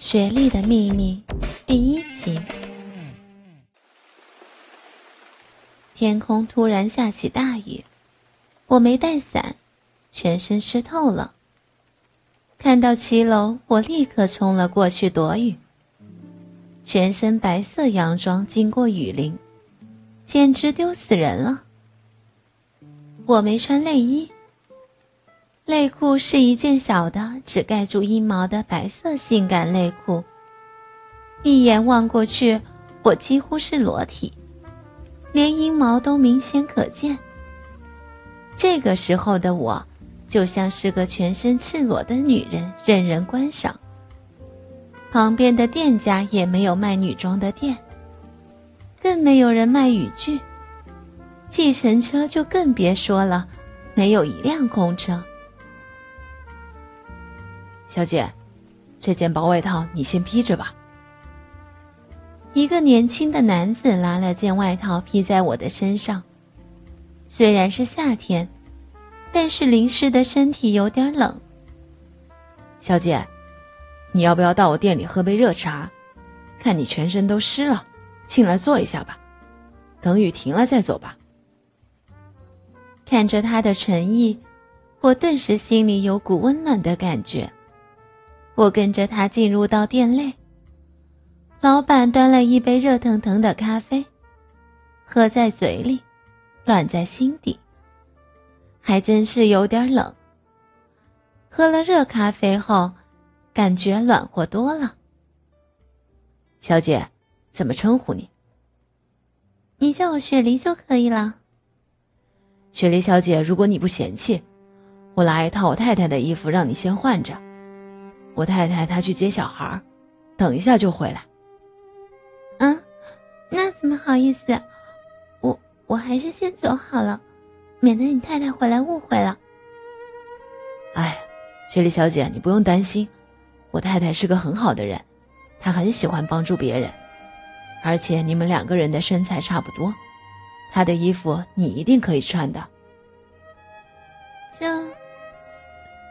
雪莉的秘密第一集。天空突然下起大雨，我没带伞，全身湿透了。看到七楼，我立刻冲了过去躲雨。全身白色洋装经过雨淋，简直丢死人了。我没穿内衣。内裤是一件小的，只盖住阴毛的白色性感内裤。一眼望过去，我几乎是裸体，连阴毛都明显可见。这个时候的我，就像是个全身赤裸的女人，任人观赏。旁边的店家也没有卖女装的店，更没有人卖雨具。计程车就更别说了，没有一辆空车。小姐，这件薄外套你先披着吧。一个年轻的男子拿了件外套披在我的身上。虽然是夏天，但是淋湿的身体有点冷。小姐，你要不要到我店里喝杯热茶？看你全身都湿了，进来坐一下吧。等雨停了再走吧。看着他的诚意，我顿时心里有股温暖的感觉。我跟着他进入到店内，老板端了一杯热腾腾的咖啡，喝在嘴里，暖在心底。还真是有点冷。喝了热咖啡后，感觉暖和多了。小姐，怎么称呼你？你叫我雪梨就可以了。雪梨小姐，如果你不嫌弃，我拿一套我太太的衣服让你先换着。我太太她去接小孩等一下就回来。嗯，那怎么好意思？我我还是先走好了，免得你太太回来误会了。哎，雪莉小姐，你不用担心，我太太是个很好的人，她很喜欢帮助别人，而且你们两个人的身材差不多，她的衣服你一定可以穿的。这，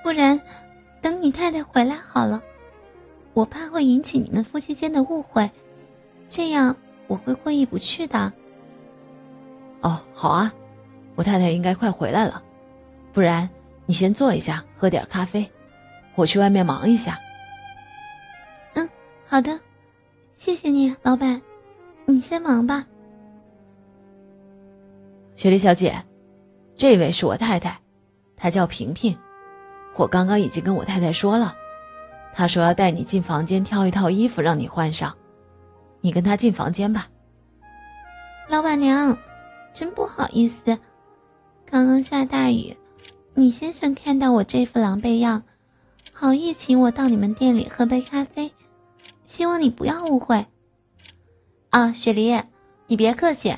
不然。等你太太回来好了，我怕会引起你们夫妻间的误会，这样我会过意不去的。哦，好啊，我太太应该快回来了，不然你先坐一下，喝点咖啡，我去外面忙一下。嗯，好的，谢谢你，老板，你先忙吧。雪莉小姐，这位是我太太，她叫萍萍。我刚刚已经跟我太太说了，她说要带你进房间挑一套衣服让你换上，你跟她进房间吧。老板娘，真不好意思，刚刚下大雨，你先生看到我这副狼狈样，好意请我到你们店里喝杯咖啡，希望你不要误会。啊，雪梨，你别客气，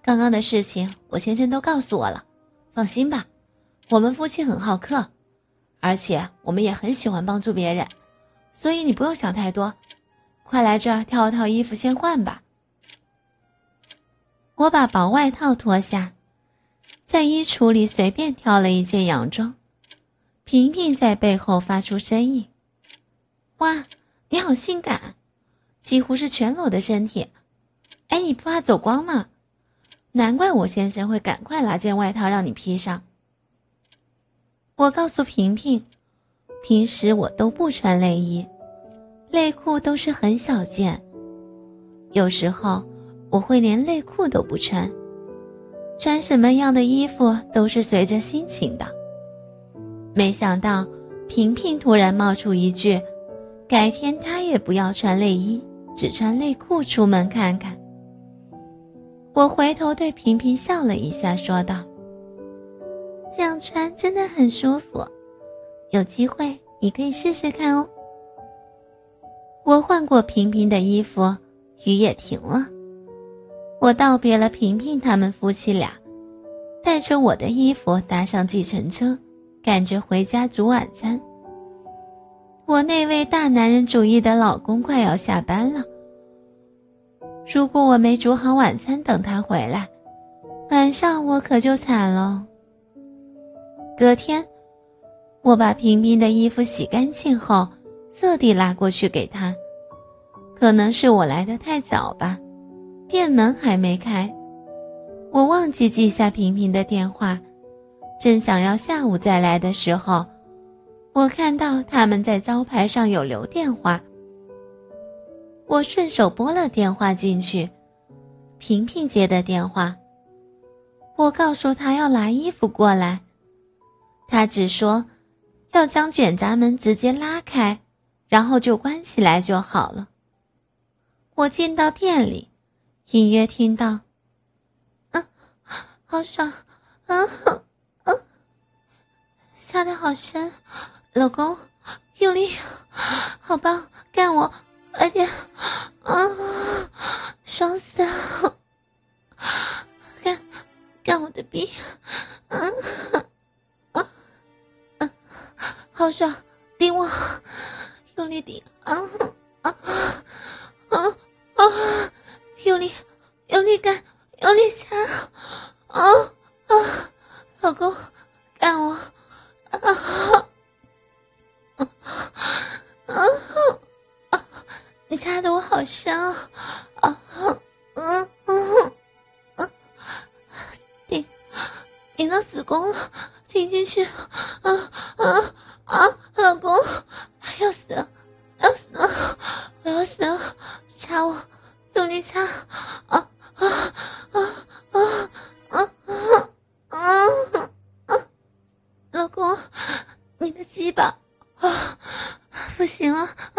刚刚的事情我先生都告诉我了，放心吧，我们夫妻很好客。而且我们也很喜欢帮助别人，所以你不用想太多，快来这儿挑一套衣服先换吧。我把薄外套脱下，在衣橱里随便挑了一件洋装。萍萍在背后发出声音：“哇，你好性感，几乎是全裸的身体。哎，你不怕走光吗？难怪我先生会赶快拿件外套让你披上。”我告诉平平，平时我都不穿内衣，内裤都是很小件。有时候我会连内裤都不穿，穿什么样的衣服都是随着心情的。没想到平平突然冒出一句：“改天她也不要穿内衣，只穿内裤出门看看。”我回头对平平笑了一下，说道。这样穿真的很舒服，有机会你可以试试看哦。我换过平平的衣服，雨也停了。我道别了平平他们夫妻俩，带着我的衣服搭上计程车，赶着回家煮晚餐。我那位大男人主义的老公快要下班了，如果我没煮好晚餐等他回来，晚上我可就惨了。隔天，我把平平的衣服洗干净后，特地拉过去给他，可能是我来的太早吧，店门还没开，我忘记记下平平的电话，正想要下午再来的时候，我看到他们在招牌上有留电话，我顺手拨了电话进去，平平接的电话。我告诉他要拿衣服过来，他只说要将卷闸门直接拉开，然后就关起来就好了。我进到店里，隐约听到，嗯，好爽，嗯嗯，下的好深，老公，用力，好棒，干我，快点，啊，爽死了，干。干我的逼，嗯，好爽，顶我，用力顶，啊，啊，啊，啊，用力，用力干，用力掐，啊啊，老公，干我，啊啊，啊啊，你掐的我好香啊，啊，嗯嗯。顶到子宫了，顶进去，啊啊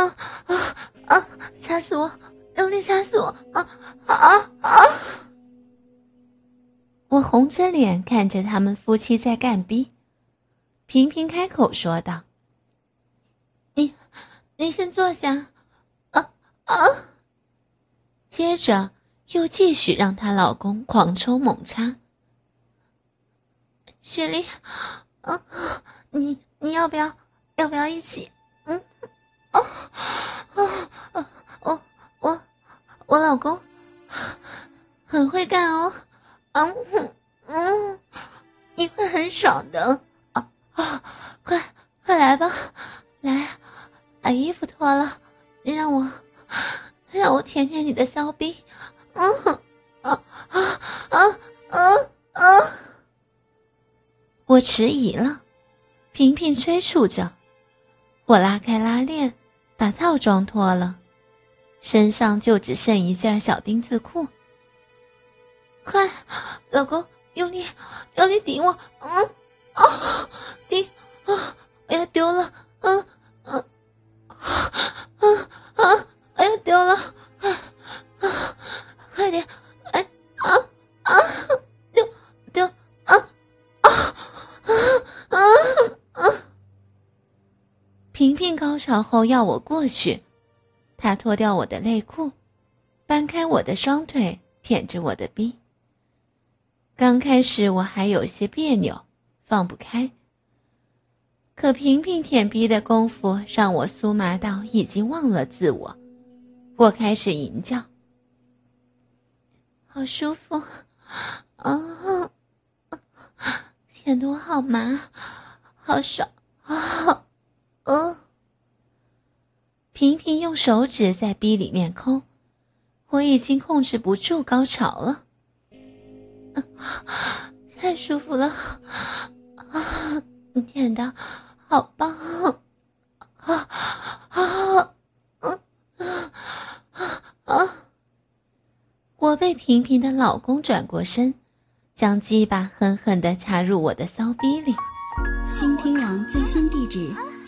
啊啊啊！掐死我，用力掐死我！啊啊啊！我红着脸看着他们夫妻在干逼，频频开口说道：“你，你先坐下。”啊啊！接着又继续让她老公狂抽猛插。雪莉，啊，你你要不要要不要一起？嗯，啊啊啊！我我我老公很会干哦。嗯嗯，你会很爽的啊啊！快快来吧，来，把衣服脱了，让我让我舔舔你的骚逼。嗯啊啊啊啊啊！我迟疑了，频频催促着，我拉开拉链，把套装脱了，身上就只剩一件小丁字裤。快，老公，用力，用力顶我，嗯，啊，平平高潮后要我过去，他脱掉我的内裤，搬开我的双腿，舔着我的逼。刚开始我还有些别扭，放不开。可平平舔逼的功夫让我酥麻到已经忘了自我，我开始吟叫：“好舒服，啊，舔的我好麻，好爽啊！”呃，平平用手指在逼里面抠，我已经控制不住高潮了。太舒服了，啊！你舔的好棒，啊啊啊啊啊！我被平平的老公转过身，将鸡巴狠狠地插入我的骚逼里。倾听网最新地址，